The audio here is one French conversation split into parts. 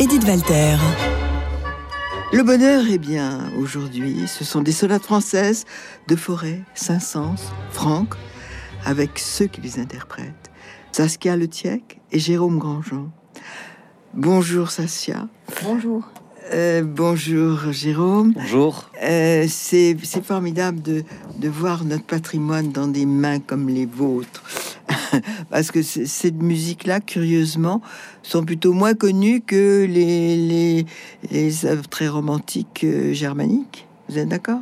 Edith Walter. Le bonheur, eh bien, aujourd'hui, ce sont des sonates françaises de Forêt, Saint-Saëns, Franck, avec ceux qui les interprètent, Saskia Letiec et Jérôme Grandjean. Bonjour Saskia. Bonjour. Euh, bonjour Jérôme. Bonjour. Euh, c'est formidable de, de voir notre patrimoine dans des mains comme les vôtres. Parce que c- cette musique-là, curieusement, sont plutôt moins connues que les, les, les œuvres très romantiques euh, germaniques. Vous êtes d'accord?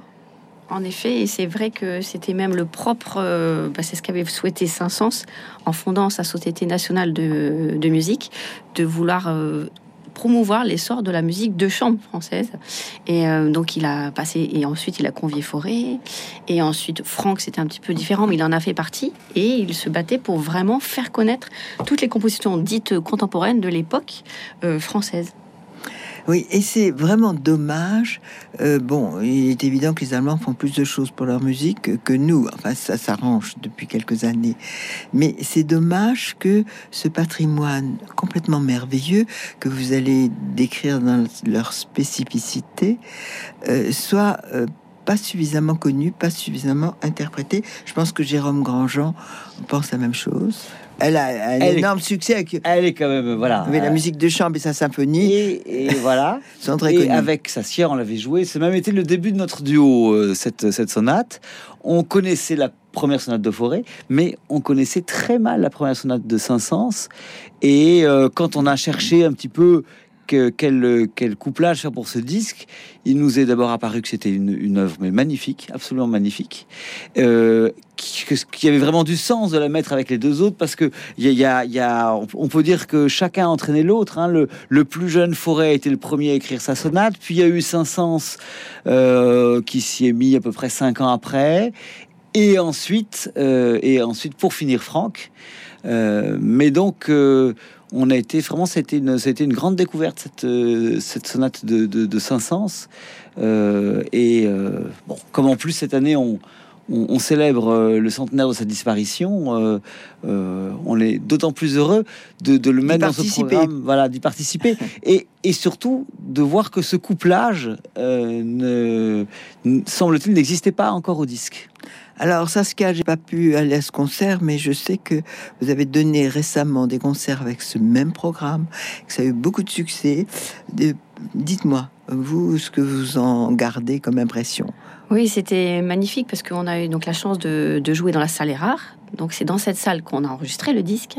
En effet, et c'est vrai que c'était même le propre, euh, bah, c'est ce qu'avait souhaité Saint-Saëns en fondant sa Société nationale de, de musique, de vouloir euh, promouvoir l'essor de la musique de chambre française. Et euh, donc il a passé, et ensuite il a convié Forêt, et ensuite Franck, c'était un petit peu différent, mais il en a fait partie, et il se battait pour vraiment faire connaître toutes les compositions dites contemporaines de l'époque euh, française. Oui, et c'est vraiment dommage. Euh, bon, il est évident que les Allemands font plus de choses pour leur musique que, nous. Enfin, ça s'arrange depuis quelques années. Mais c'est dommage que ce patrimoine complètement merveilleux que vous allez décrire dans leur spécificité euh, soit euh, pas suffisamment connu, pas suffisamment interprété. Je pense que Jérôme Grandjean pense la même chose. Elle a un Elle est- énorme succès avec, Elle est quand même, voilà. avec la euh, musique de chambre et sa symphonie. Et, et voilà. sont très Et connus. avec Saskia, on l'avait joué. C'est même été le début de notre duo, euh, cette, cette sonate. On connaissait la première sonate de Forêt, mais on connaissait très mal la première sonate de Saint-Saëns. Et euh, quand on a cherché un petit peu que, quel, quel couplage faire pour ce disque, il nous est d'abord apparu que c'était une, œuvre mais magnifique, absolument magnifique, euh, qui, que- qui avait vraiment du sens de la mettre avec les deux autres parce que y a, y a- y on- peut dire que chacun a entraîné l'autre. hein. Le, plus jeune Forêt a été le premier à écrire sa sonate, puis il y a eu Saint-Saëns euh, qui s'y est mis à peu près cinq ans après, et ensuite, euh, et ensuite pour finir Franck. Euh, mais donc, euh, on a été vraiment, c'était une, c'était une grande découverte cette, euh, cette sonate de, de, de Saint-Saëns. Euh, et euh, bon, comme en plus cette année on, on, on célèbre le centenaire de sa disparition, euh, on est d'autant plus heureux de, de le mettre dans ce programme, voilà, d'y participer, et, et surtout de voir que ce couplage ne, semble-t-il n'existait pas encore au disque. Alors Saskia, j'ai pas pu aller à ce concert, mais je sais que vous avez donné récemment des concerts avec ce même programme, que ça a eu beaucoup de succès. Dites-moi, vous, ce que vous en gardez comme impression? Oui, c'était magnifique parce qu'on a eu donc la chance de, de jouer dans la salle Erard. Donc c'est dans cette salle qu'on a enregistré le disque.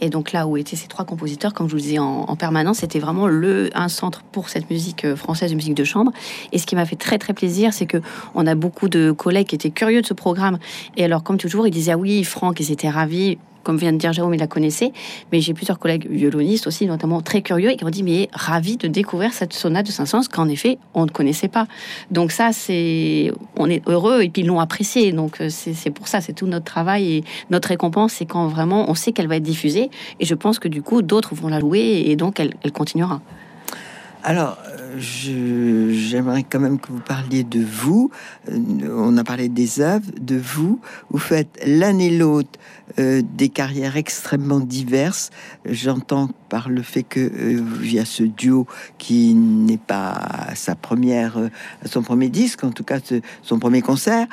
Et donc là où étaient ces trois compositeurs, comme je vous le disais en, en permanence, c'était vraiment le un centre pour cette musique euh, française, de musique de chambre. Et ce qui m'a fait très très plaisir, c'est que on a beaucoup de collègues qui étaient curieux de ce programme. Et alors comme toujours, ils disaient ah oui, Franck, ils étaient ravis. Comme vient de dire Jérôme, il la connaissait, mais j'ai plusieurs collègues violonistes aussi, notamment très curieux, et qui m'ont dit mais ravis de découvrir cette sonate de Saint-Saëns qu'en effet on ne connaissait pas. Donc ça, c'est, on est heureux et puis ils l'ont apprécié. Donc euh, c'est pour ça, c'est tout notre travail et notre récompense, c'est quand vraiment on sait qu'elle va être diffusée. Et je pense que du coup, d'autres vont la louer et donc elle continuera. Alors, euh, j'aimerais quand même que vous parliez de vous. Euh, On a parlé des œuvres, de vous. Vous faites l'un et l'autre des carrières extrêmement diverses. J'entends par le fait que euh, y a ce duo qui n'est pas sa première, euh, son premier disque, en tout cas son premier concert.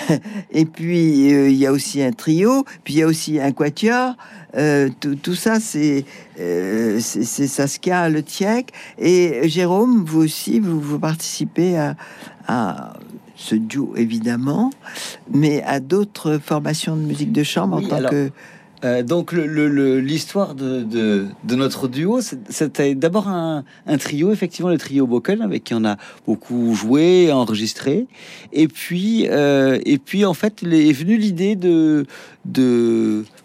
et puis il y a aussi un trio, puis il y a aussi un quatuor. Euh, tout, tout ça, c'est euh, Saskia Le Tiec. Et Jérôme, vous aussi, vous, vous participez à, à ce duo, évidemment, mais à d'autres formations de musique de chambre Oui, en tant alors, que... Euh, donc l'histoire de, notre duo, c'était d'abord un, trio, effectivement le trio Boken, avec qui on a beaucoup joué, enregistré. Et puis, euh, et puis en fait, est venu l'idée de,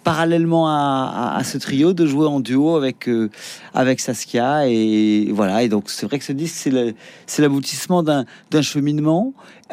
parallèlement à, ce trio, de jouer en duo avec euh, avec Saskia. Et voilà. Et donc c'est vrai que ce disque, c'est l'aboutissement d'un d'un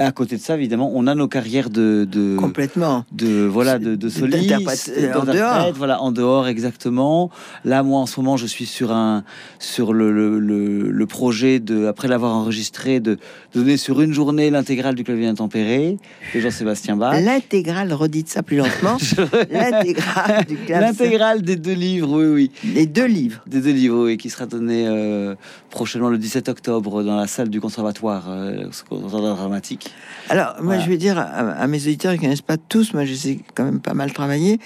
à côté de ça, évidemment, on a nos carrières de, de Complètement. de voilà de, de euh, en dehors. voilà en dehors exactement. Là, moi, en ce moment, je suis sur un sur le, le, le, le projet de après l'avoir enregistré de, de donner sur une journée l'intégrale du clavier intempéré de Jean-Sébastien Bach. L'intégrale, redites ça plus lentement. L'intégrale du. L'intégrale des deux livres, oui, oui. Les deux livres. Des deux livres, oui, qui sera donné euh, prochainement le 17 octobre dans la salle du conservatoire, euh, conservatoire dramatique. Alors, moi, Voilà. je vais dire à, à mes auditeurs qui ne connaissent pas tous, moi, je sais quand même pas mal travailler.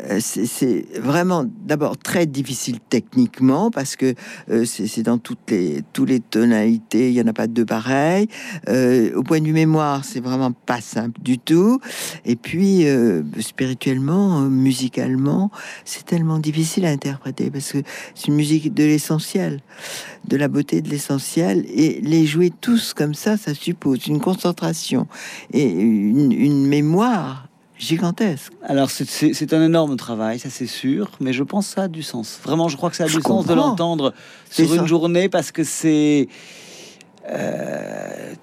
Euh, C'est vraiment d'abord très difficile techniquement parce que euh, c'est dans toutes les, toutes les tonalités, il n'y en a pas deux pareils. Euh, au point vue mémoire, c'est vraiment pas simple du tout. Et puis, spirituellement, musicalement, c'est tellement difficile à interpréter parce que c'est une musique de l'essentiel, de la beauté de l'essentiel. Et les jouer tous comme ça, ça suppose une concentration et une mémoire gigantesque. Alors, c'est- un énorme travail, ça c'est sûr, mais je pense que ça a du sens. Vraiment, je crois que ça a Je du sens de l'entendre sur une ça. journée parce que c'est. euh,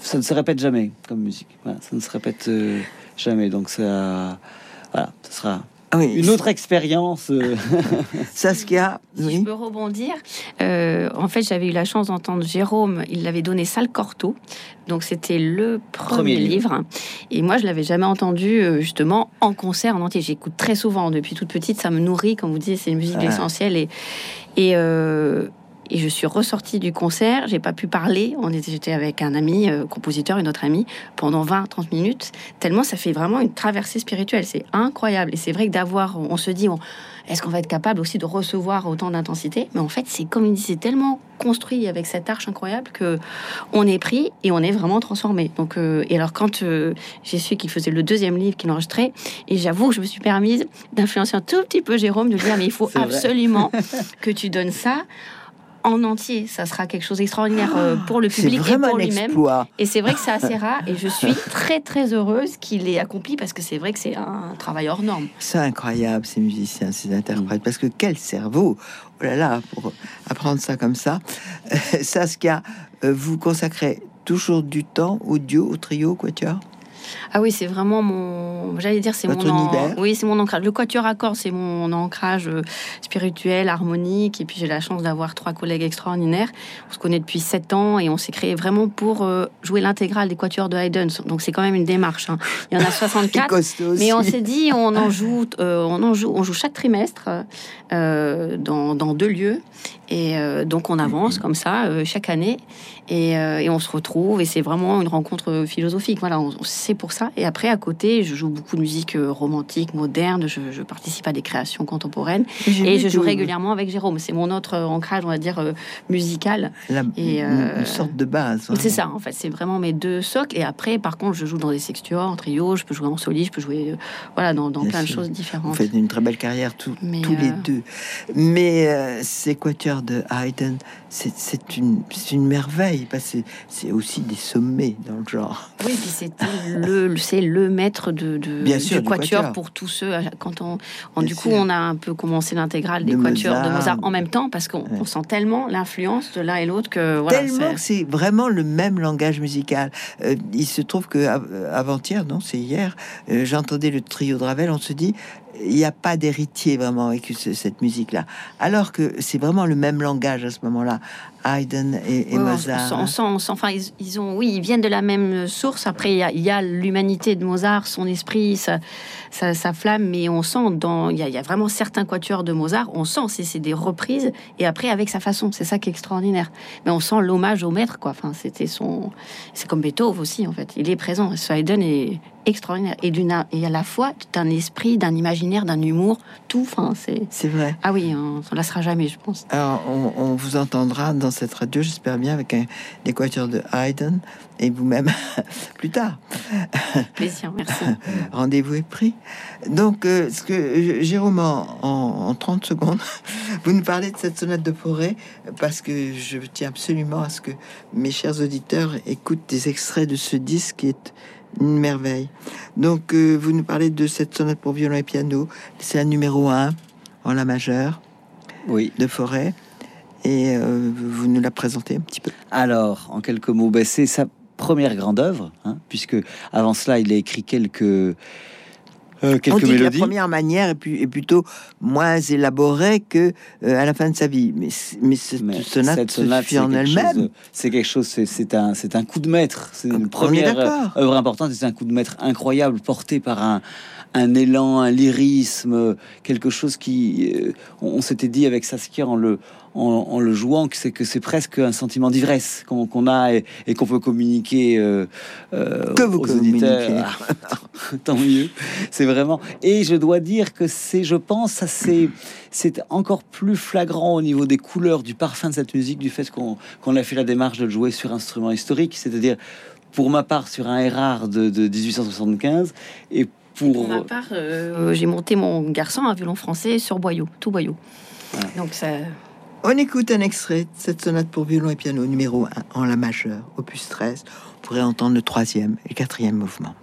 ça ne se répète jamais comme musique. Voilà, ça ne se répète euh, jamais. Donc, ça. Voilà, ce sera oui, une autre expérience. euh. Saskia, Si je oui. peux rebondir, euh, en fait, j'avais eu la chance d'entendre Jérôme. Il l'avait donné Sal Corto, donc c'était le premier, Premier livre. livre. Et moi, je l'avais jamais entendu euh, justement en concert en entier. J'écoute très souvent depuis toute petite. Ça me nourrit, comme vous dites, c'est une musique Ah. essentielle. Et et euh, et je suis ressortie du concert, j'ai pas pu parler. On était, j'étais avec un ami, euh, compositeur, une autre amie, pendant 20-30 minutes. Tellement ça fait vraiment une traversée spirituelle. C'est incroyable. Et c'est vrai que d'avoir, on se dit, on- est-ce qu'on va être capable aussi de recevoir autant d'intensité? Mais en fait, c'est comme il dit, c'est tellement construit avec cette arche incroyable que on est pris et on est vraiment transformé. Donc, euh, et alors quand euh, j'ai su qu'il faisait le deuxième livre qu'il enregistrait, et j'avoue que je me suis permise d'influencer un tout petit peu Jérôme, de lui dire mais il faut absolument que tu donnes ça en entier. Ça sera quelque chose d'extraordinaire euh, pour le public et pour lui-même. Et c'est vrai que c'est assez rare et je suis très très heureuse qu'il ait accompli parce que c'est vrai que c'est un travail hors norme. C'est incroyable, ces musiciens, ces interprètes, parce que quel cerveau Oh là là, pour apprendre ça comme ça. Saskia, euh, vous consacrez toujours du temps au duo, au trio, au quatuor? Ah oui, c'est vraiment mon. J'allais dire, c'est mon. Oui, c'est mon ancrage. Le quatuor à cordes, c'est mon ancrage euh, spirituel, harmonique. Et puis j'ai la chance d'avoir trois collègues extraordinaires. On se connaît depuis sept ans et on s'est créé vraiment pour euh, jouer l'intégrale des quatuors de Haydn. Donc c'est quand même une démarche. hein. Il y en a 64. costaud Mais on s'est dit, on en joue, euh, on en joue, on joue chaque trimestre euh, dans, dans deux lieux, et euh, donc on avance comme ça euh, chaque année, et, euh, et on se retrouve, et c'est vraiment une rencontre philosophique. Voilà, on, c'est pour ça. Et après, à côté, je joue beaucoup de musique romantique, moderne. Je, je participe à des créations contemporaines, et je joue régulièrement avec Jérôme. C'est mon autre ancrage, on va dire musical. la- et, une, euh, une sorte de base. C'est vraiment. ça, en fait, c'est vraiment mes deux socles. Et après, par contre, je joue dans des sextuors, en trio, je peux jouer en soliste, je peux jouer, euh, voilà, dans, plein de choses Vous différentes. faites une très belle carrière tous, Mais, tous les deux. Mais euh, ces de Haydn, c'est- c'est une, c'est une merveille, parce que c'est- c'est aussi des sommets dans le genre. Oui, puis c'était le, le- c'est le maître de, de- Bien sûr, du du quatuor, quatuor. pour tous ceux. Quand on, du coup, sûr. on a un peu commencé l'intégrale des De quatuors de Mozart. En même temps parce qu'on Ouais. sent tellement l'influence de l'un et l'autre que voilà. Tellement c'est- que c'est vraiment le même langage musical. Euh, il se trouve que av- avant-hier, non, c'est hier, euh, j'entendais le trio de Ravel. On se dit, il n'y a pas d'héritier vraiment avec ce- cette musique-là. Alors que c'est vraiment le même langage à ce moment-là. Haydn et, on Mozart. on sent, on sent- enfin, ils, ils ont, oui, ils viennent de la même source. Après, il y a- l'humanité de Mozart, son esprit, sa, sa, sa flamme, mais on sent dans, il y, a, il y a vraiment certains quatuors de Mozart, on sent, c'est c'est des reprises, et après avec sa façon, c'est ça qui est extraordinaire. Mais on sent l'hommage au maître, quoi. Enfin, c'était son, c'est comme Beethoven aussi, en fait. Il est présent. Haydn est extraordinaire et d'une, et à la fois d'un esprit, d'un imaginaire, d'un humour, tout. Enfin, c'est, C'est vrai. ah oui, on s'en lassera jamais, je pense. Alors, on, on vous entendra dans cette radio, j'espère bien, avec un, des quatuors de Haydn et vous-même plus tard. Plaisir, merci. Rendez-vous est pris. Donc, euh, ce que Jérôme, en, en- en 30 secondes, vous nous parlez de cette sonate de forêt parce que je tiens absolument à ce que mes chers auditeurs écoutent des extraits de ce disque qui est une merveille. Donc, euh, vous nous parlez de cette sonate pour violon et piano. C'est la numéro 1 en la majeure Oui. de forêt. Et euh, vous nous la présentez un petit peu. Alors, en quelques mots, ben, c'est ça. première grande œuvre, hein, puisque avant cela, il a écrit quelques euh, On dit que la mélodies. première manière est, pu- est plutôt moins élaborée que euh, à la fin de sa vie. Mais, mais cette Mais sonate, cette sonate, suffit en elle-même. C'est quelque chose, c'est- un, c'est un coup de maître. C'est une première œuvre importante. C'est un coup de maître incroyable, porté par un, un élan, un lyrisme, quelque chose qui, euh, on, on s'était dit avec Saskia en le, en, en le jouant, que c'est que c'est presque un sentiment d'ivresse qu'on a et, et qu'on peut communiquer euh, euh, Que vous aux auditeurs. Ah, Tant mieux. C'est vraiment. Et je dois dire que c'est, je pense, ça c'est, encore plus flagrant au niveau des couleurs, du parfum de cette musique, du fait qu'on qu'on a fait la démarche de le jouer sur instrument historique, c'est-à-dire pour ma part sur un Erard de, de 1875 et pour, Pour ma part, euh, j'ai monté mon garçon un violon français sur boyau, tout boyau. Ouais. Donc ça, On écoute un extrait de cette sonate pour violon et piano numéro 1 en la majeure, opus 13. On pourrait entendre le troisième et le quatrième mouvement.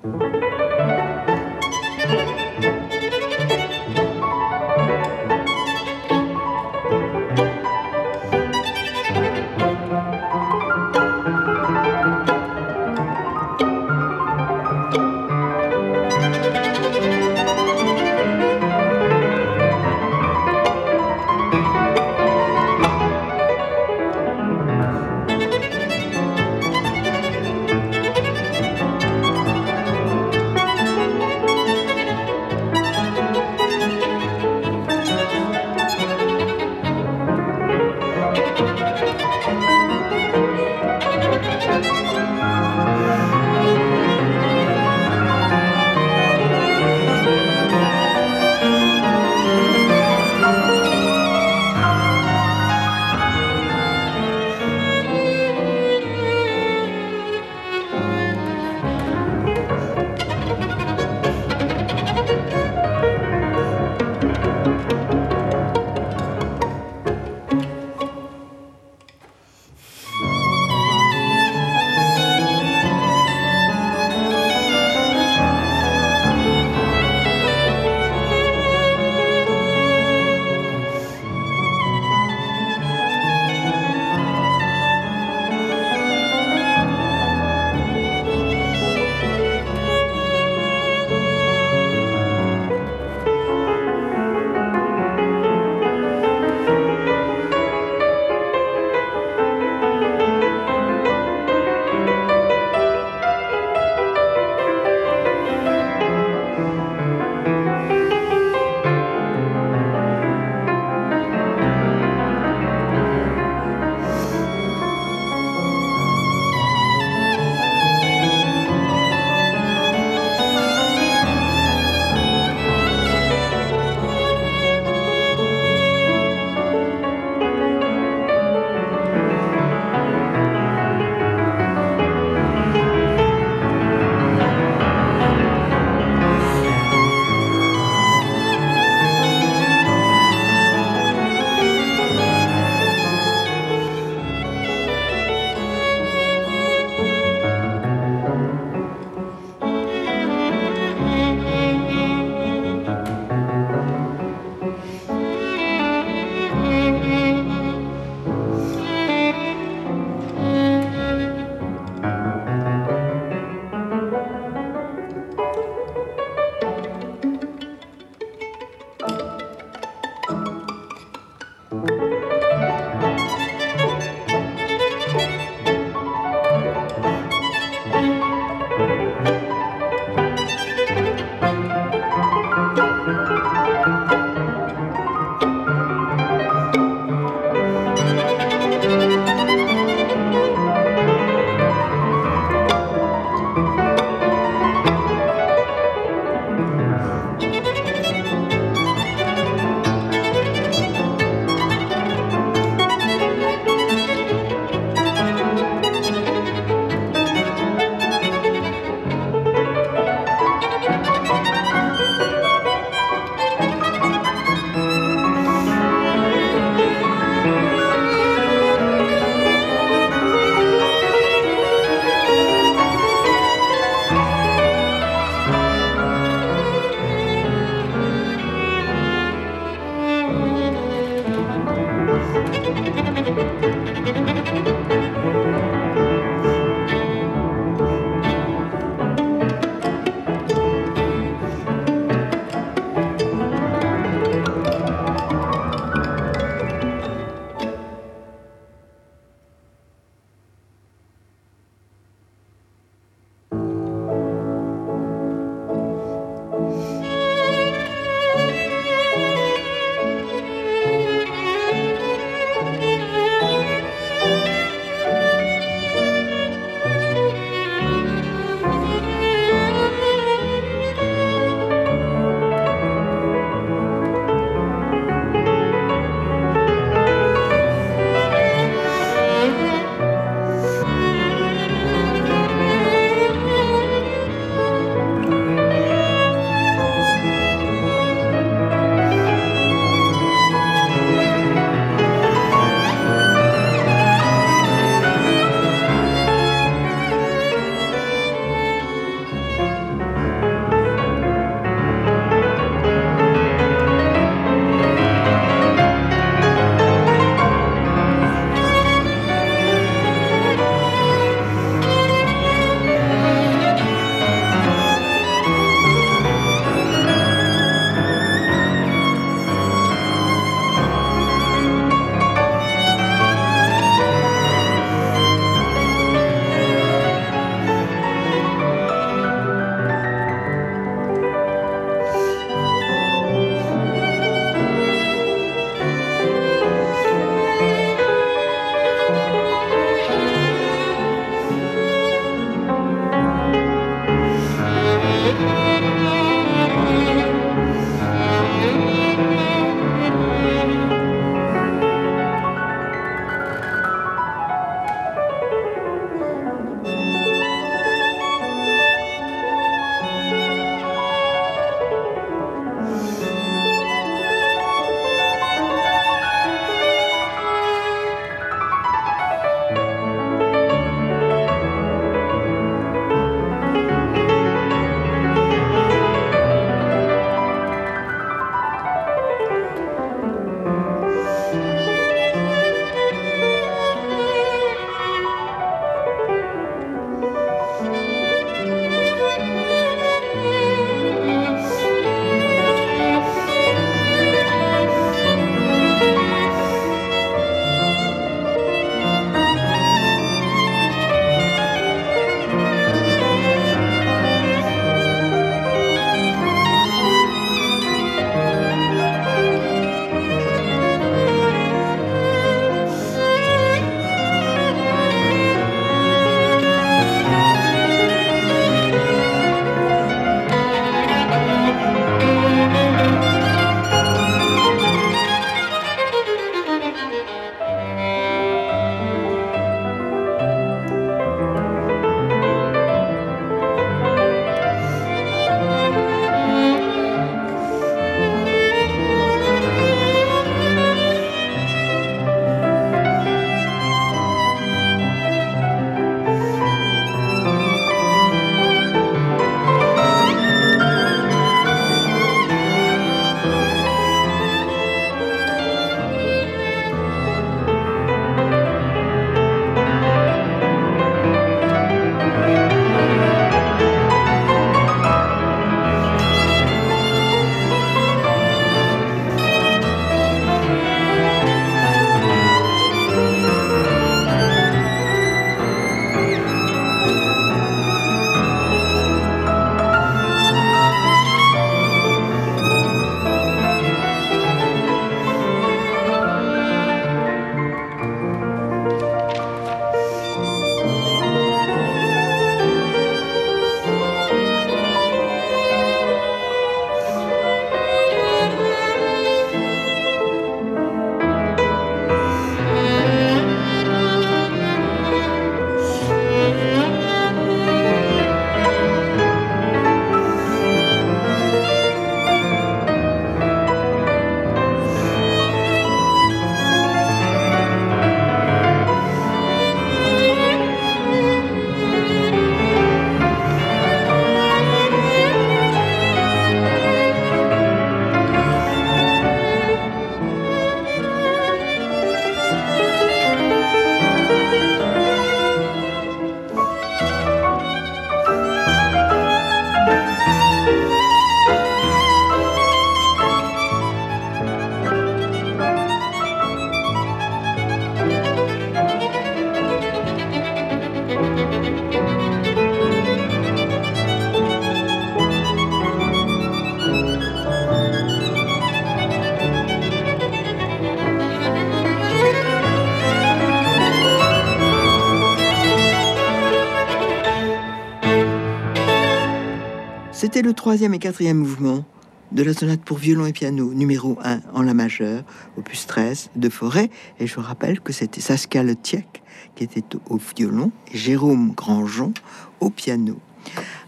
C'était le troisième et quatrième mouvement de la sonate pour violon et piano numéro 1 en la majeure, opus 13 de Forêt. Et je rappelle que c'était Saskia Letiec qui était au violon et Jérôme Grandjean au piano.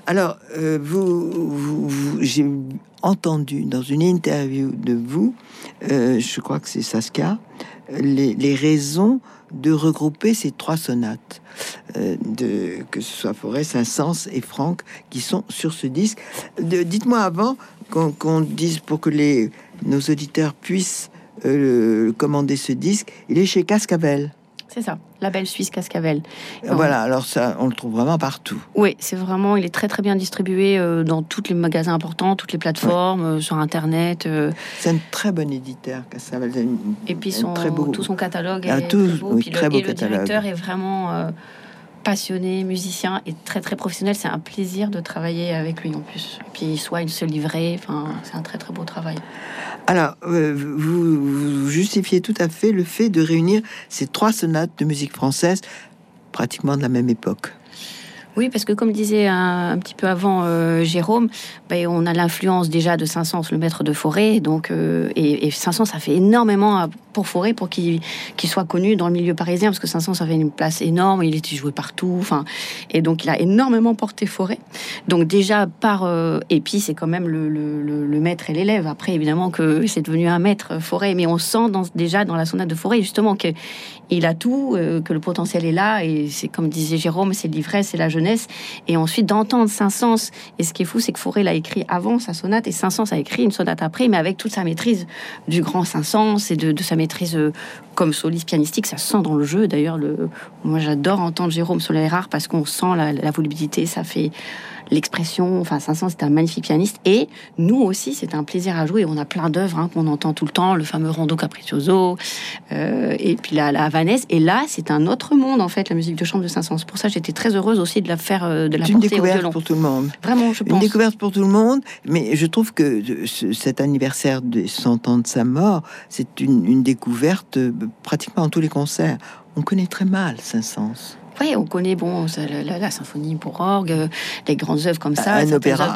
Alors, euh, vous, j'ai entendu dans une interview de vous, euh, je crois que c'est Saskia, les, raisons de regrouper ces trois sonates, euh, de, que ce soit Forêt, Saint-Saëns et Franck, qui sont sur ce disque. Dites-moi avant qu'on dise pour que les, nos auditeurs puissent euh, commander ce disque, il est chez Cascavel. C'est ça, label suisse Cascavel. Voilà, alors ça, on le trouve vraiment partout. Oui, c'est vraiment, il est très très bien distribué euh, dans tous les magasins importants, toutes les plateformes, euh, sur Internet. C'est un très bon éditeur, Cascavel. Et puis son, très beau... tout son catalogue ah, est tout, très beau. très beau et le directeur est vraiment passionné, musicien et très très professionnel. C'est un plaisir de travailler avec lui en plus. Et puis soit il se livrait, enfin c'est un très très beau travail. Alors, euh, vous, justifiez tout à fait le fait de réunir ces trois sonates de musique française pratiquement de la même époque. Oui, parce que comme disait un, petit peu avant euh, Jérôme, ben, on a l'influence déjà de Saint-Saëns, le maître de forêt, donc euh, et, Saint-Saëns ça fait énormément pour Forêt pour qu'il soit connu dans le milieu parisien, parce que Saint-Saëns avait une place énorme, il était joué partout, et donc il a énormément porté Forêt. Donc déjà par euh, et puis c'est quand même le, maître et l'élève. Après évidemment que c'est devenu un maître Forêt, mais on sent déjà dans la sonate de Forêt justement que il a tout, que le potentiel est là, et c'est comme disait Jérôme, c'est l'ivresse, c'est la jeunesse et ensuite d'entendre Saint-Saëns. Et ce qui est fou, c'est que Fauré l'a écrit avant sa sonate et Saint-Saëns a écrit une sonate après, mais avec toute sa maîtrise du grand Saint-Saëns et de, sa maîtrise euh, comme soliste pianistique. Ça sent dans le jeu. D'ailleurs, le... moi j'adore entendre Jérôme Soler parce qu'on sent la, volubilité. Ça fait l'expression. Enfin, Saint-Saëns, c'est un magnifique pianiste. Et nous aussi, c'est un plaisir à jouer. On a plein d'œuvres hein, qu'on entend tout le temps, le fameux Rondo Capriccioso, euh, et puis la Et là, c'est un autre monde, en fait, la musique de chambre de Saint-Saëns. Pour ça, j'étais très heureuse aussi de la faire, euh, de la une découverte pour tout le monde. Vraiment, je pense. Une découverte pour tout le monde. Mais je trouve que cet anniversaire de 100 ans de sa mort, c'est une, une découverte euh, pratiquement en tous les concerts. On connaît très mal Saint-Saëns. Oui, on connaît bon la, symphonie pour orgue, euh, les grandes œuvres comme ça, un opéra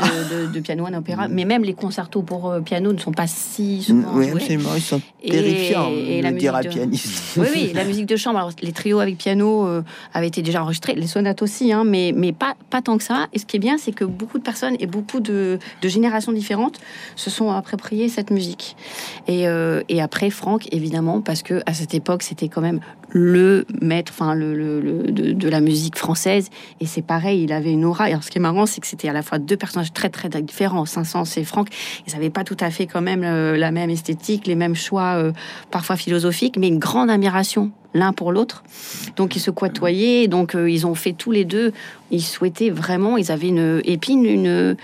de, piano, un opéra. Mm. Mais même les concertos pour euh, piano ne sont pas si souvent Oui, absolument, ils sont terrifiants. Et, la musique de... pianiste. Oui, oui, la musique de chambre. Alors, les trios avec piano euh, avaient été déjà enregistrés, les sonates aussi, hein, mais mais pas pas tant que ça. Et ce qui est bien, c'est que beaucoup de personnes et beaucoup de, générations différentes se sont appropriées cette musique. Et, et après, Franck, évidemment, parce que à cette époque, c'était quand même le maître, enfin le, le, de, la musique française. Et c'est pareil, il avait une aura. Alors ce qui est marrant, c'est que c'était à la fois deux personnages très très différents, Saint-Saëns et Franck. Ils n'avaient pas tout à fait quand même euh, la même esthétique, les mêmes choix, euh, parfois philosophiques, mais une grande admiration l'un pour l'autre. Donc ils se côtoyaient, donc euh, ils ont fait tous les deux. Ils souhaitaient vraiment, ils avaient une épine, une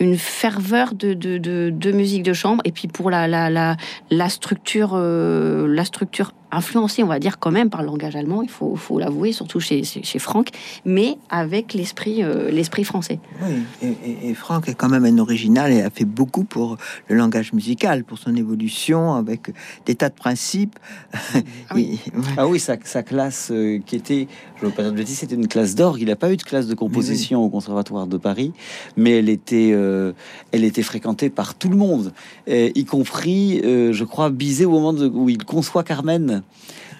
une ferveur de, de, de, musique de chambre et puis pour la, la, la structure la structure influencé, on va dire, quand même par le langage allemand, il faut, faut l'avouer, surtout chez, chez, Franck, mais avec l'esprit euh, l'esprit français. Oui, et, et, Franck est quand même un original et a fait beaucoup pour le langage musical, pour son évolution, avec des tas de principes. Ah oui, ah oui sa, sa, classe euh, qui était, je ne veux pas dire de c'était une classe d'orgue. Il n'a pas eu de classe de composition au Conservatoire de Paris, mais elle était, euh, elle était fréquentée par tout le monde, y compris, je crois, Bizet au moment où il conçoit Carmen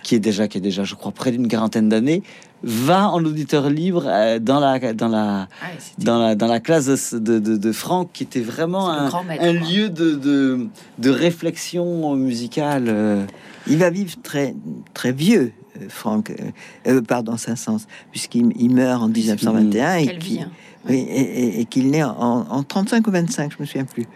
qui est déjà, qui est déjà, je crois, près d'une quarantaine d'années, va en auditeur libre euh, dans la dans la ah dans la dans la classe de, de, Franck, qui était vraiment un, un lieu de, de, de réflexion musicale. Euh. Il va vivre très très vieux, euh, Franck. pardon, Saint-Saëns, puisqu'il meurt en 1921 et qui. Oui, et, qu'il naît en, 35 ou 25, je me souviens plus.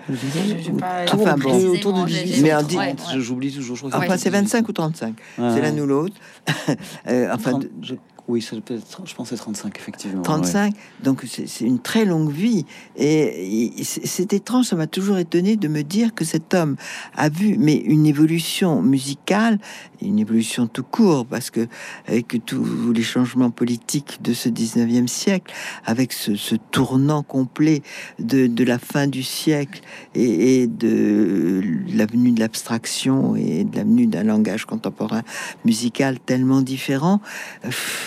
enfin bon, autour de 18, mais j'oublie toujours. Je enfin, c'est 25 ou 35. c'est l'un ou l'autre. euh, enfin, je oui, ça peut être, je pense, c'est 35, effectivement. 35, donc c'est une très longue vie. Et c'est étrange, ça m'a toujours étonné de me dire que cet homme a vu, mais une évolution musicale, une évolution tout court, parce que avec tous les changements politiques de ce 19e siècle, avec ce, tournant complet de, de, la fin du siècle et, et de l'avenue de l'abstraction et de l'avenue d'un langage contemporain musical tellement différent,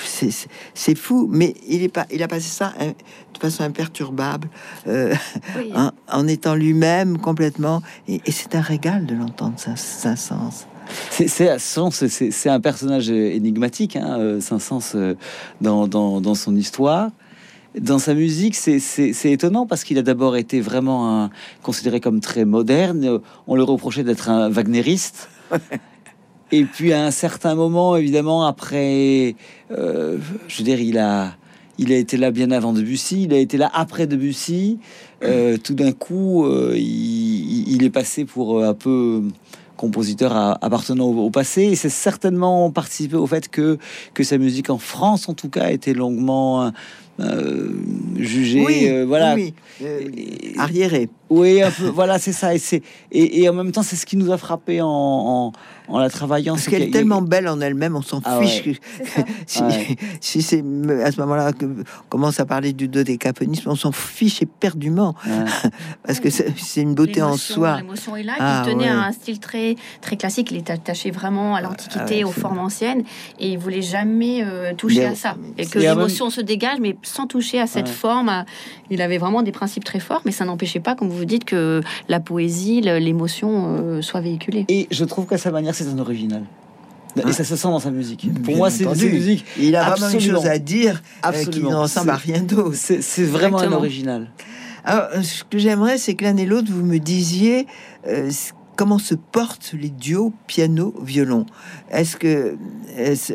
c'est- fou, mais il est pas, il a passé ça hein, de façon imperturbable, euh, Oui. en, en étant lui-même complètement. Et, et c'est un régal de l'entendre, Saint- Saint-Saëns. C'est- C'est Saint-Saëns, c'est- c'est c'est un personnage énigmatique, hein, euh, Saint-Saëns, euh, dans, dans, dans son histoire. Dans sa musique, c'est- c'est c'est étonnant parce qu'il a d'abord été vraiment un- considéré comme très moderne. On le reprochait d'être un wagnériste. Et puis à un certain moment, évidemment, après, euh, je veux dire, il a, il a été là bien avant Debussy, il a été là après Debussy. Euh, tout d'un coup, euh, il, est passé pour euh, un peu compositeur appartenant au, au passé. Et c'est certainement participé au fait que, que sa musique en France, en tout cas, a été longuement euh, jugée. oui, euh, voilà. oui, euh, arriéré. oui, un peu, voilà, c'est ça. Et, c'est, et, et en même temps, c'est ce qui nous a frappé en, en, en la travaillant. Parce qu'elle est tellement belle en elle-même, on s'en Ah fiche. ouais. que- si Ouais. si c'est à ce moment-là que commence à parler du dodécaponisme, on s'en fiche éperdument Ouais. parce que c'est une beauté en soi. L'émotion est là. Ah, il tenait ouais. à un style très, très classique. Il est attaché vraiment à l'Antiquité, Ah ouais, aux formes anciennes. Et il voulait jamais euh, toucher Mais- à ça. Et que même- l'émotion se dégage, mais sans toucher à cette Ouais. forme. à- Il avait vraiment des principes très forts, mais ça n'empêchait pas, comme vous dites, que la poésie, l'émotion euh, soit véhiculée. Et je trouve qu'à sa manière, c'est un original. Et ça se sent dans sa musique. Pour Bien moi, c'est une musique. Il a vraiment une Absolument. chose à dire euh, qui Absolument. ne ressemble à C'est- rien d'autre. C'est vraiment un original. Alors, euh, ce que j'aimerais, c'est que l'un et l'autre, vous me disiez euh, comment se portent les duos piano-violon? Est-ce que est-ce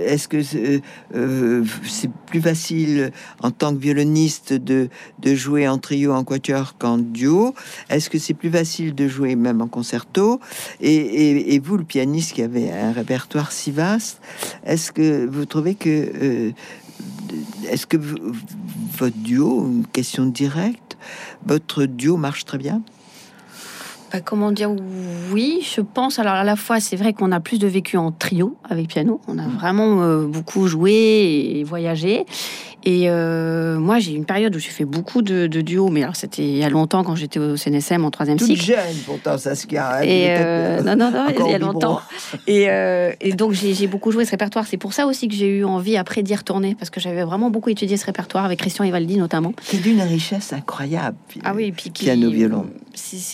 euh, c'est plus facile en tant que violoniste de, de jouer en trio, en quatuor qu'en duo? Est-ce que c'est plus facile de jouer même en concerto? Et, et- vous, le pianiste qui avait un répertoire si vaste, est-ce que vous trouvez que euh, est-ce que votre duo, une question directe, votre duo marche très bien? Bah, comment dire Oui, je pense. Alors à la fois, c'est vrai qu'on a plus de vécu en trio avec piano. On a vraiment euh, beaucoup joué et voyagé. Et euh, moi, j'ai eu une période où j'ai fait beaucoup de, de duos, mais alors c'était il y a longtemps quand j'étais au CNSM en troisième Toute cycle. jeune, pourtant, Saskia. hein, Et euh, euh, non, non, non, encore il y a longtemps. Et, euh, et donc j'ai beaucoup joué ce répertoire. C'est pour ça aussi que j'ai eu envie après d'y retourner, parce que j'avais vraiment beaucoup étudié ce répertoire avec Christian Evaldi notamment. C'est d'une richesse incroyable. Ah oui, et puis qui- Piano, violon.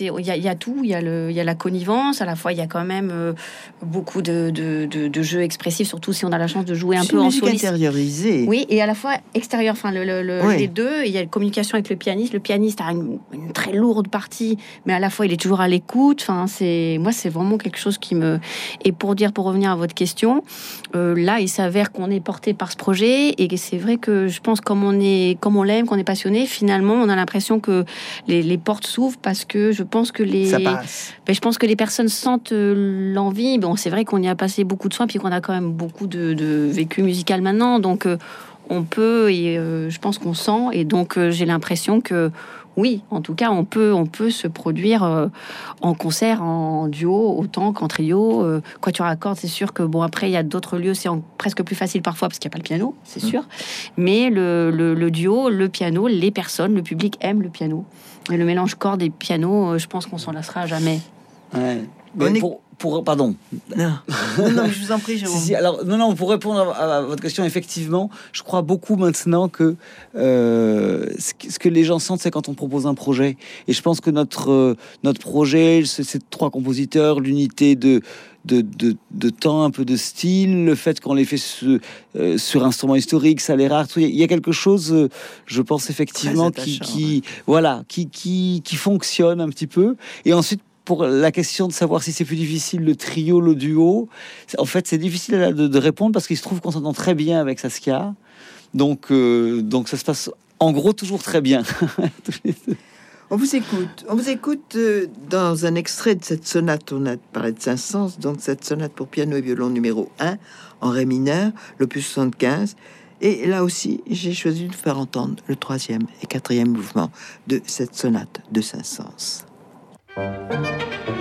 Il y, a- il y a tout, il y y a la connivence, à la fois il y a quand même euh, beaucoup de, de, de- jeux expressifs, surtout si on a la chance de jouer un peu en soliste. intériorisée. Oui, et à la fois extérieur, enfin le, le- le- Oui. les deux. Il y a une communication avec le pianiste. Le pianiste a une, une très lourde partie, mais à la fois il est toujours à l'écoute. Enfin, c'est moi, c'est vraiment quelque chose qui me. Et pour dire, pour revenir à votre question, euh, là, il s'avère qu'on est porté par ce projet, et c'est vrai que je pense comme on est, comme on l'aime, qu'on est passionné, finalement, on a l'impression que les, les portes s'ouvrent parce que je pense que les. Ça passe. Ben, je pense que les personnes sentent euh, l'envie. Bon, c'est vrai qu'on y a passé beaucoup de soins, puis qu'on a quand même beaucoup de, de vécu musical maintenant. Donc, euh, on peut, et euh, je pense qu'on sent. Et donc, euh, j'ai l'impression que, oui, en tout cas, on peut, on peut se produire euh, en concert, en duo, autant qu'en trio. Euh, quatuor à cordes, c'est sûr que, bon, après, il y a d'autres lieux, c'est en- presque plus facile parfois parce qu'il n'y a pas le piano, c'est sûr. Mais le, le- le duo, le piano, les personnes, le public aime le piano. Et le mélange cordes et piano, euh, je pense qu'on s'en lassera jamais. Ouais. On Mais est- pour, pour, pardon. Non. non, non, je vous en prie, Si, Jérôme. si, alors, non, non, pour répondre à, à votre question, effectivement, je crois beaucoup maintenant que euh, ce, que ce que les gens sentent, c'est quand on propose un projet. Et je pense que notre, euh, notre projet, ces trois compositeurs, l'unité de, de, de, de temps, un peu de style, le fait qu'on les fait su- euh, sur instrument historique, ça les rare. Il y a quelque chose, euh, je pense effectivement, qui, voilà, qui, qui, qui fonctionne un petit peu. Et ensuite, pour la question de savoir si c'est plus difficile le trio, le duo, en fait, c'est difficile de répondre parce qu'il se trouve qu'on s'entend très bien avec Saskia. Donc, euh, donc ça se passe en gros toujours très bien. On vous écoute. On vous écoute euh, dans un extrait de cette sonate. On a parlé de Saint-Saëns, donc cette sonate pour piano et violon numéro 1 en ré mineur, l'opus 75. Et là aussi, j'ai choisi de faire entendre le troisième et quatrième mouvement de cette sonate de Saint-Saëns. Thank you.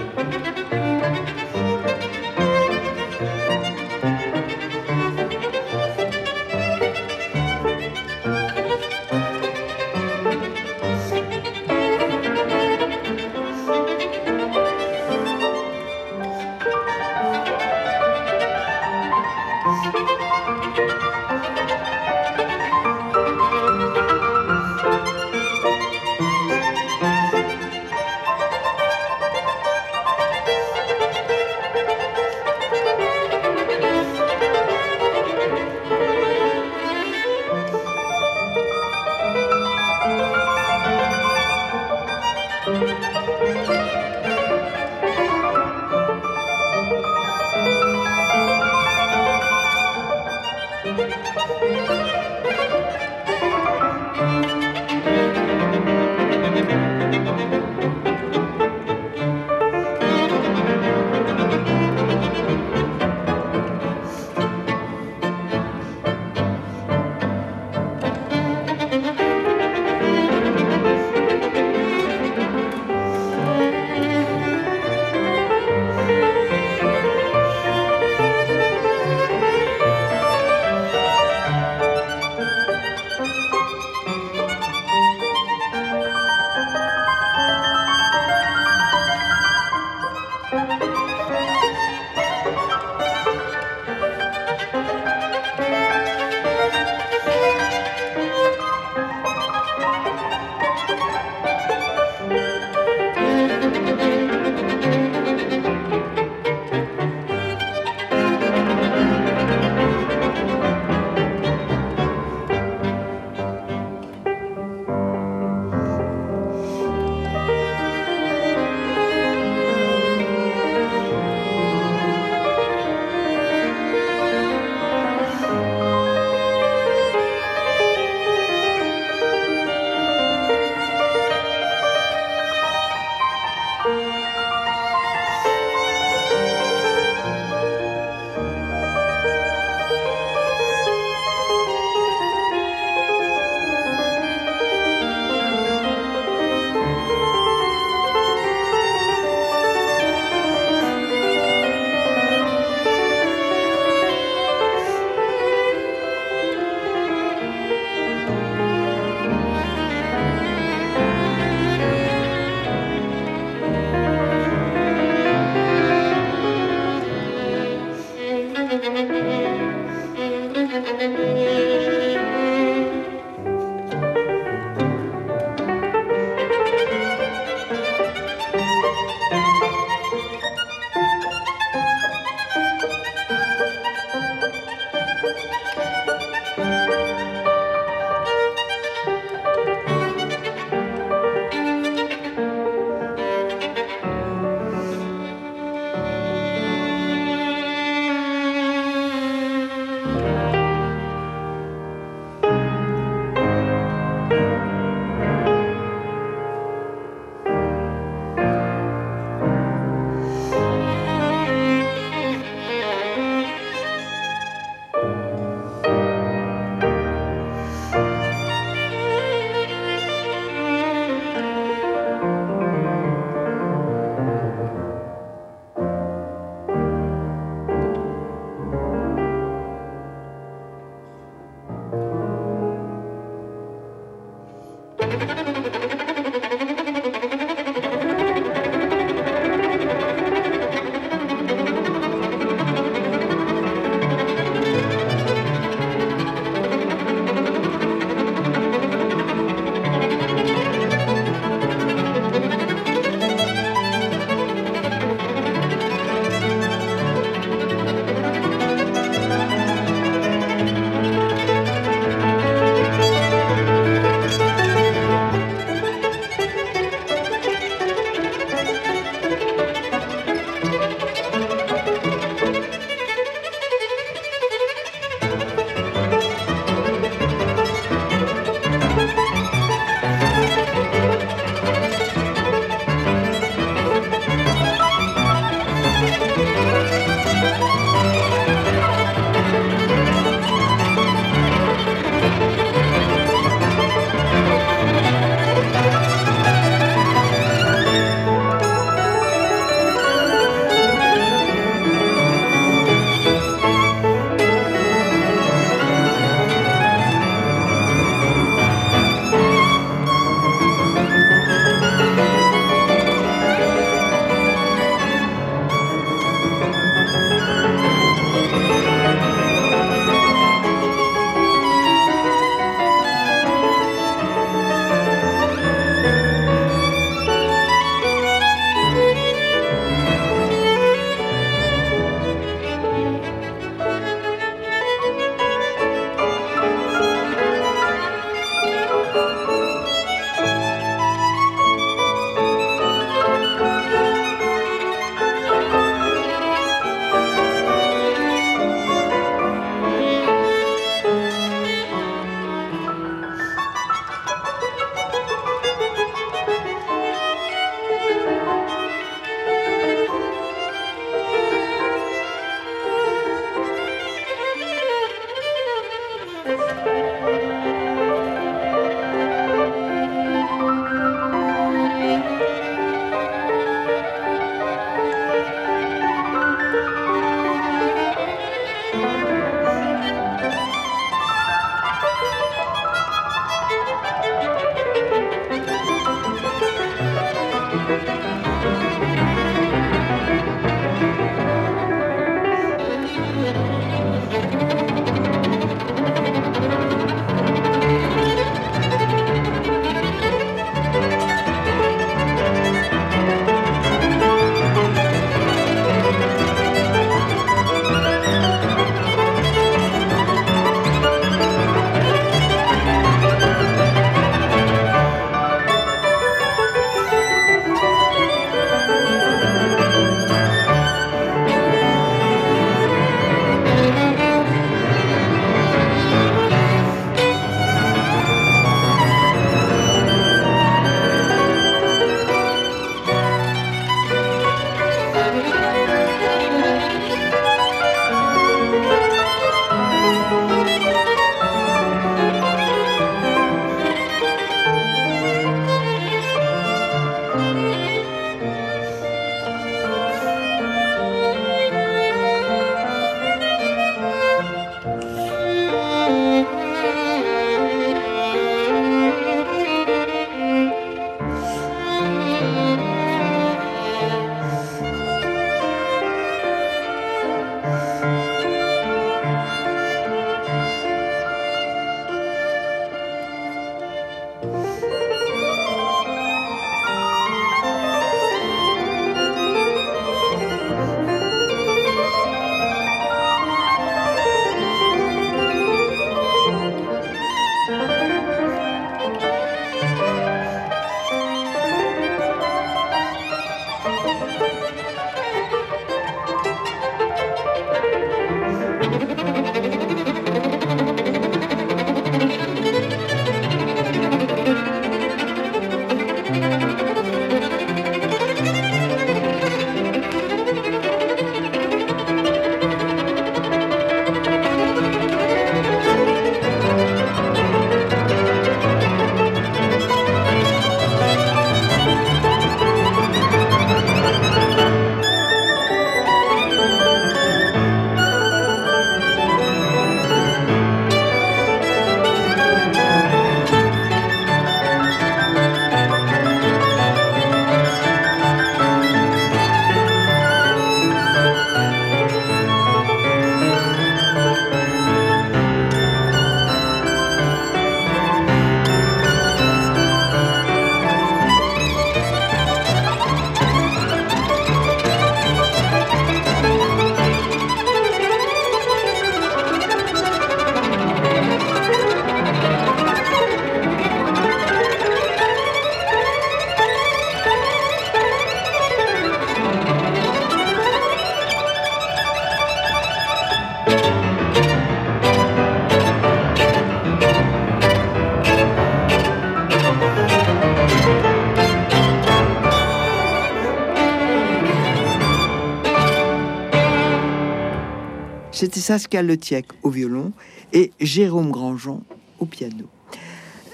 Saskia Letiec au violon et Jérôme Grandjean au piano.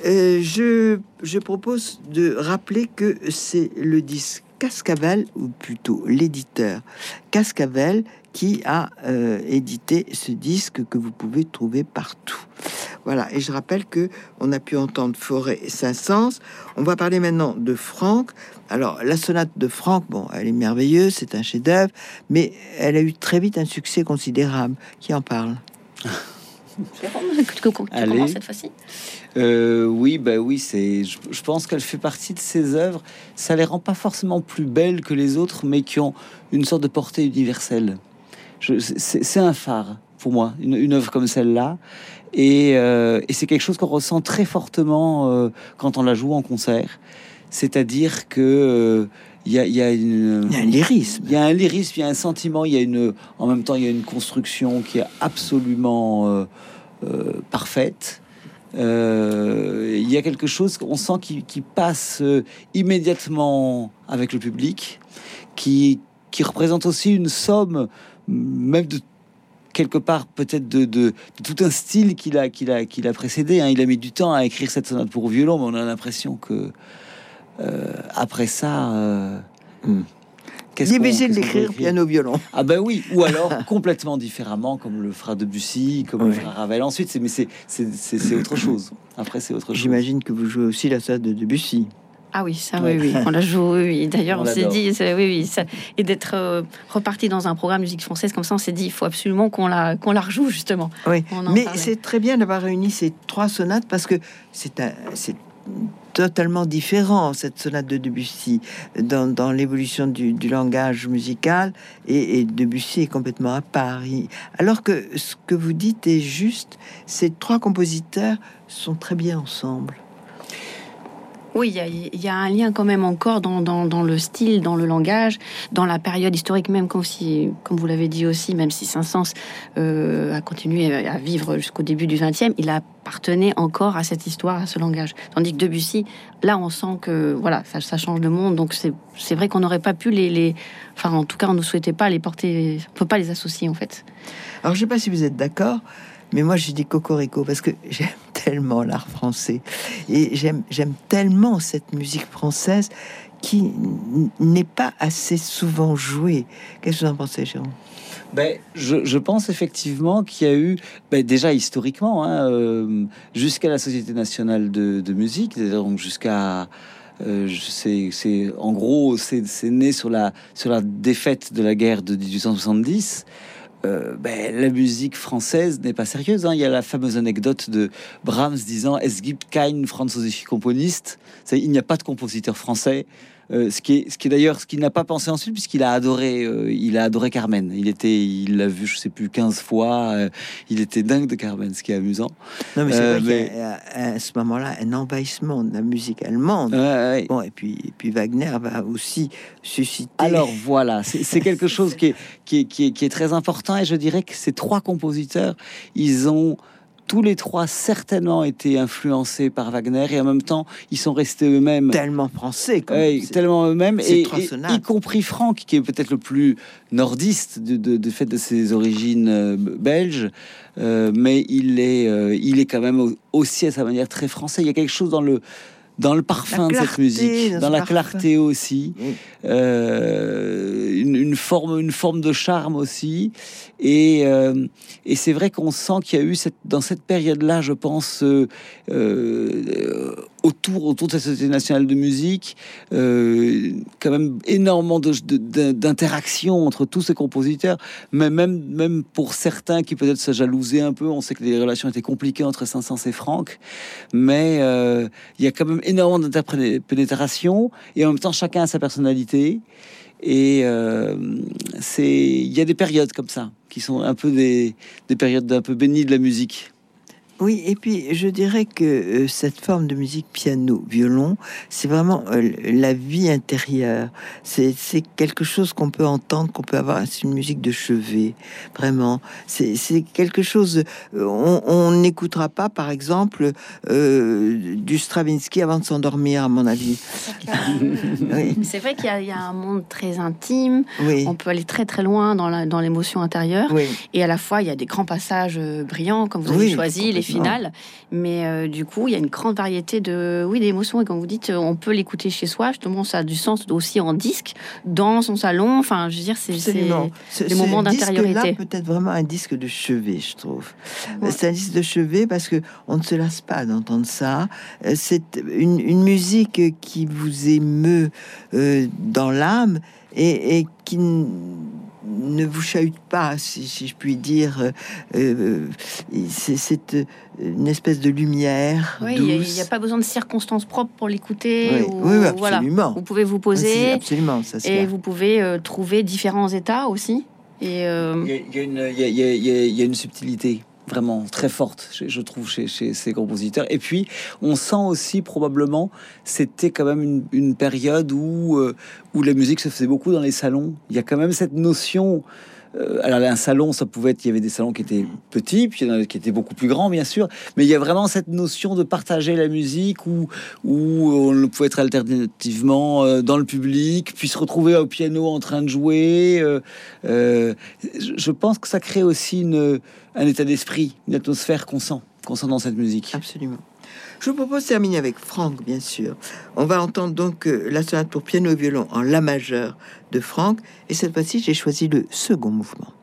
Euh, je, propose de rappeler que c'est le disque Cascavel, ou plutôt l'éditeur Cascavel, qui a euh, édité ce disque que vous pouvez trouver partout. Voilà, et je rappelle que on a pu entendre Forêt et Saint-Saëns. On va parler maintenant de Franck. Alors, la sonate de Franck, bon, elle est merveilleuse, c'est un chef-d'œuvre, mais elle a eu très vite un succès considérable. Qui en parle? Tu commences cette fois-ci euh, Oui, bah oui, c'est. Je, je pense qu'elle fait partie de ces œuvres. Ça les rend pas forcément plus belles que les autres, mais qui ont une sorte de portée universelle. Je- C'est c'est un phare pour moi, une, une œuvre comme celle-là. Et, euh, et c'est quelque chose qu'on ressent très fortement euh, quand on la joue en concert. C'est-à-dire que euh, il y, a, il y a une, Il y a un lyrisme. il y a un lyrisme, il y a un sentiment, il y a une, en même temps, il y a une construction qui est absolument euh, euh, parfaite. Euh, il y a quelque chose qu'on sent qui, qui passe immédiatement avec le public, qui, qui représente aussi une somme, même de quelque part peut-être de, de- de tout un style qu'il a, qu'il a, qu'il a précédé. hein. Il a mis du temps à écrire cette sonate pour violon, mais on a l'impression que après ça, euh, Hmm. Difficile d'écrire piano-violon. ah ben oui, ou alors complètement différemment, comme le fera Debussy, comme le fera Ravel. Ensuite, c'est mais c'est c'est- c'est- c'est autre chose. Après, c'est autre chose. J'imagine que vous jouez aussi la sonate de Debussy. Ah oui, ça, oui, oui. On la joue, oui. oui. D'ailleurs, On on, s'est dit, oui, oui, ça- et d'être euh, reparti dans un programme musique française comme ça, on s'est dit, il faut absolument qu'on la, qu'on la rejoue justement. Oui, mais c'est très bien d'avoir réuni ces trois sonates parce que c'est un- c'est totalement différent cette sonate de Debussy dans, l'évolution du, langage musical et, et Debussy est complètement à part. Il- Alors que ce que vous dites est juste, ces trois compositeurs sont très bien ensemble. Oui, il y a, un lien quand même encore dans, le style, dans le langage, dans la période historique même, comme, si, comme vous l'avez dit aussi, même si Saint-Saëns euh, a continué à vivre jusqu'au début du XXe, il appartenait encore à cette histoire, à ce langage. Tandis que Debussy, là, on sent que voilà, ça, change le monde. Donc c'est vrai qu'on n'aurait pas pu les, les, enfin, en tout cas, on ne souhaitait pas les porter, on peut pas les associer en fait. Alors je sais pas si vous êtes d'accord, mais moi j'ai dit cocorico parce que j'aime tellement l'art français et j'aime tellement cette musique française qui n'est pas assez souvent jouée. Qu'est-ce que vous en pensez, Jérôme? Ben, je, je pense effectivement qu'il y a eu, ben, déjà historiquement, hein, euh, jusqu'à la Société nationale de, de musique, donc jusqu'à, euh, je c'est en gros, c'est né sur la sur la défaite de la guerre de 1870. Euh, ben, la musique française n'est pas sérieuse. hein. Il y a la fameuse anecdote de Brahms disant Es gibt kein französischer Komponist. Il n'y a pas de compositeur français. Euh, ce qui est, ce qui est d'ailleurs ce qu'il n'a pas pensé ensuite puisqu'il a adoré, euh, il a adoré Carmen. Il était, il l'a vu, je sais plus, 15 fois. euh, il était dingue de Carmen, ce qui est amusant. Non, mais c'est vrai qu'il y a à, ce moment-là un envahissement de la musique allemande. Ouais, ouais. Bon, et puis, et puis Wagner va aussi susciter. Alors voilà, c'est c'est quelque chose qui est, qui, est, qui, est, qui est très important et je dirais que ces trois compositeurs, ils ont tous les trois certainement été influencés par Wagner et en même temps, ils sont restés eux-mêmes. tellement français, comme Ouais, c'est- tellement eux-mêmes, et, y compris Franck, qui est peut-être le plus nordiste de, de, de fait de ses origines euh, belges, euh, mais il est, euh, il est quand même au- aussi à sa manière très français. Il y a quelque chose dans le dans le parfum de cette musique, dans la parfum. clarté aussi, euh, une, une forme, une forme de charme aussi. Et, euh, et c'est vrai qu'on sent qu'il y a eu cette, dans cette période-là, je pense, euh, autour, autour de cette société nationale de musique, euh, quand même énormément d'interactions entre tous ces compositeurs, mais même, même pour certains qui peut-être se jalousaient un peu, on sait que les relations étaient compliquées entre Saint-Saëns et Franck, mais euh, il y a quand même énormément d'interpénétration, et en même temps chacun a sa personnalité. Et euh, c'est, il y a des périodes comme ça qui sont un peu des, des périodes un peu bénies de la musique. Oui, et puis je dirais que euh, cette forme de musique piano, violon, c'est vraiment euh, la vie intérieure. C'est quelque chose qu'on peut entendre, qu'on peut avoir. C'est une musique de chevet, vraiment. C'est quelque chose. euh, On n'écoutera pas, par exemple, euh, du Stravinsky avant de s'endormir, à mon avis. Oui, C'est vrai qu'il y, a- il y a un monde très intime, oui, on peut aller très très loin dans l'émotion intérieure. oui. Et à la fois, il y a des grands passages brillants, comme vous avez choisi, les complètement. finales. Mais euh, du coup, il y a une grande variété de, oui, d'émotions. Et quand vous dites, on peut l'écouter chez soi, justement, ça a du sens aussi en disque, dans son salon. Enfin, je veux dire, c'est. des moments d'intériorité. peut être vraiment un disque de chevet, je trouve. Ouais. C'est un disque de chevet parce que on ne se lasse pas d'entendre ça. Euh, C'est une, une musique qui vous émeut euh, dans l'âme et, et qui ne vous chahute pas, si, si je puis dire. Euh, euh, c'est euh, une espèce de lumière Oui, il n'y a, pas besoin de circonstances propres pour l'écouter. Oui, ou- oui, oui, voilà. absolument. Vous pouvez vous poser absolument, ça et vous pouvez euh, trouver différents états aussi. Euh, y y y il y a une subtilité vraiment très forte, je trouve, chez, ces compositeurs. Et puis, on sent aussi probablement, c'était quand même une, une période où, euh, où la musique se faisait beaucoup dans les salons. Il y a quand même cette notion. Euh, alors, un salon, ça pouvait être, il y avait des salons qui étaient petits, puis il y en a qui étaient beaucoup plus grands, bien sûr. Mais il y a vraiment cette notion de partager la musique où, on pouvait être alternativement euh, dans le public, puis se retrouver au piano en train de jouer. euh, je pense que ça crée aussi un état d'esprit, une atmosphère qu'on sent, qu'on sent dans cette musique. Absolument. Je vous propose de terminer avec Franck, bien sûr. On va entendre donc euh, la sonate pour piano et violon en La majeur de Franck. Et cette fois-ci, j'ai choisi le second mouvement.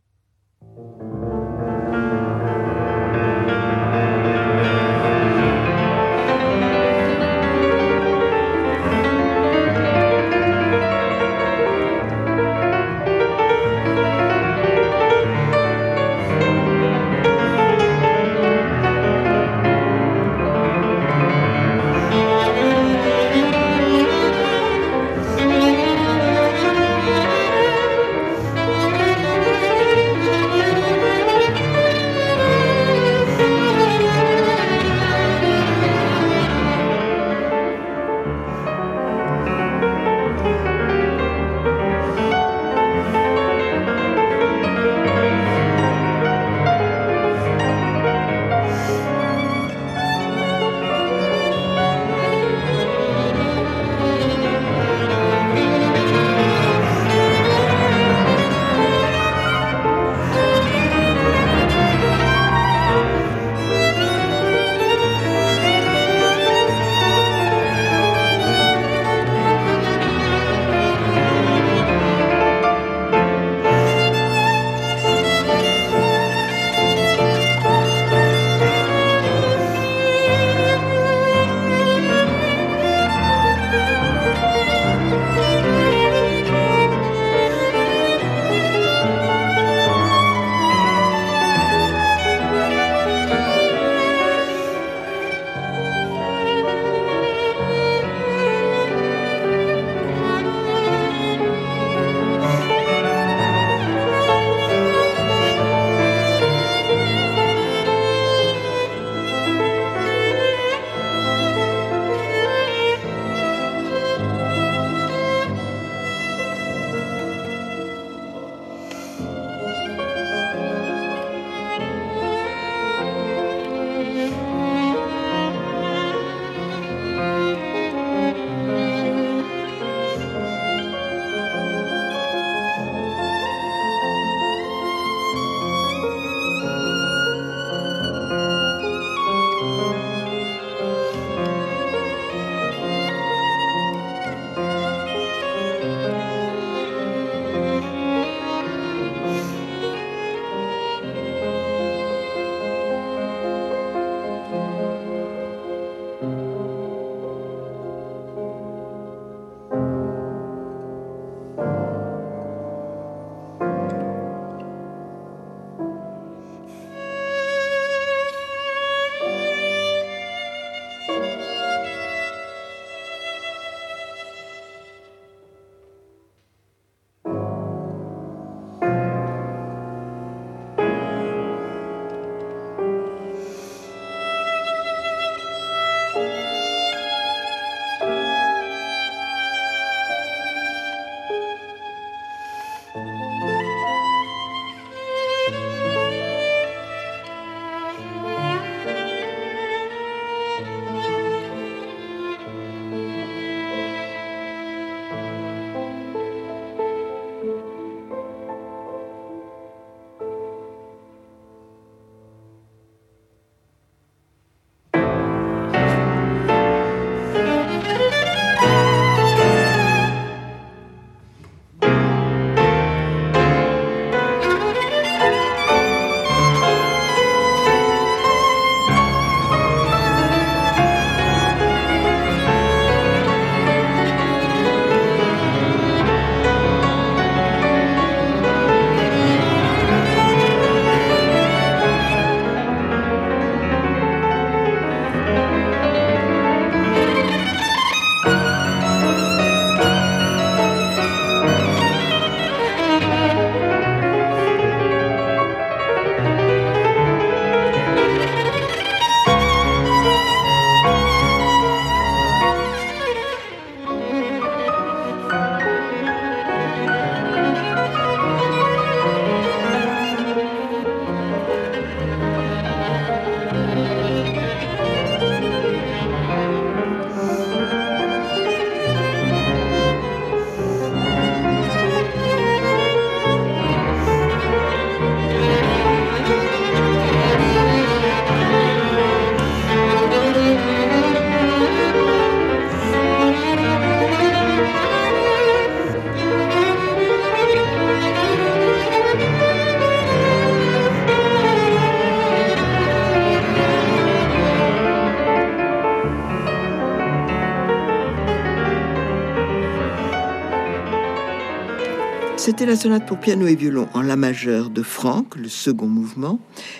La sonate pour piano et violon en la majeure de Franck, le second mouvement.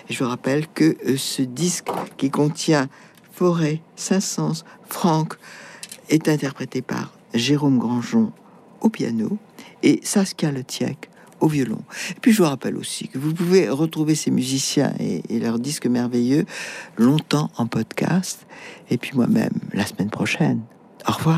Et je rappelle que euh, ce disque qui contient Forêt, Saint-Saëns, Franck est interprété par Jérôme Grangeon au piano et Saskia Letiec au violon. Et puis je vous rappelle aussi que vous pouvez retrouver ces musiciens et, et leurs disques merveilleux longtemps en podcast. Et puis moi-même la semaine prochaine. Au revoir.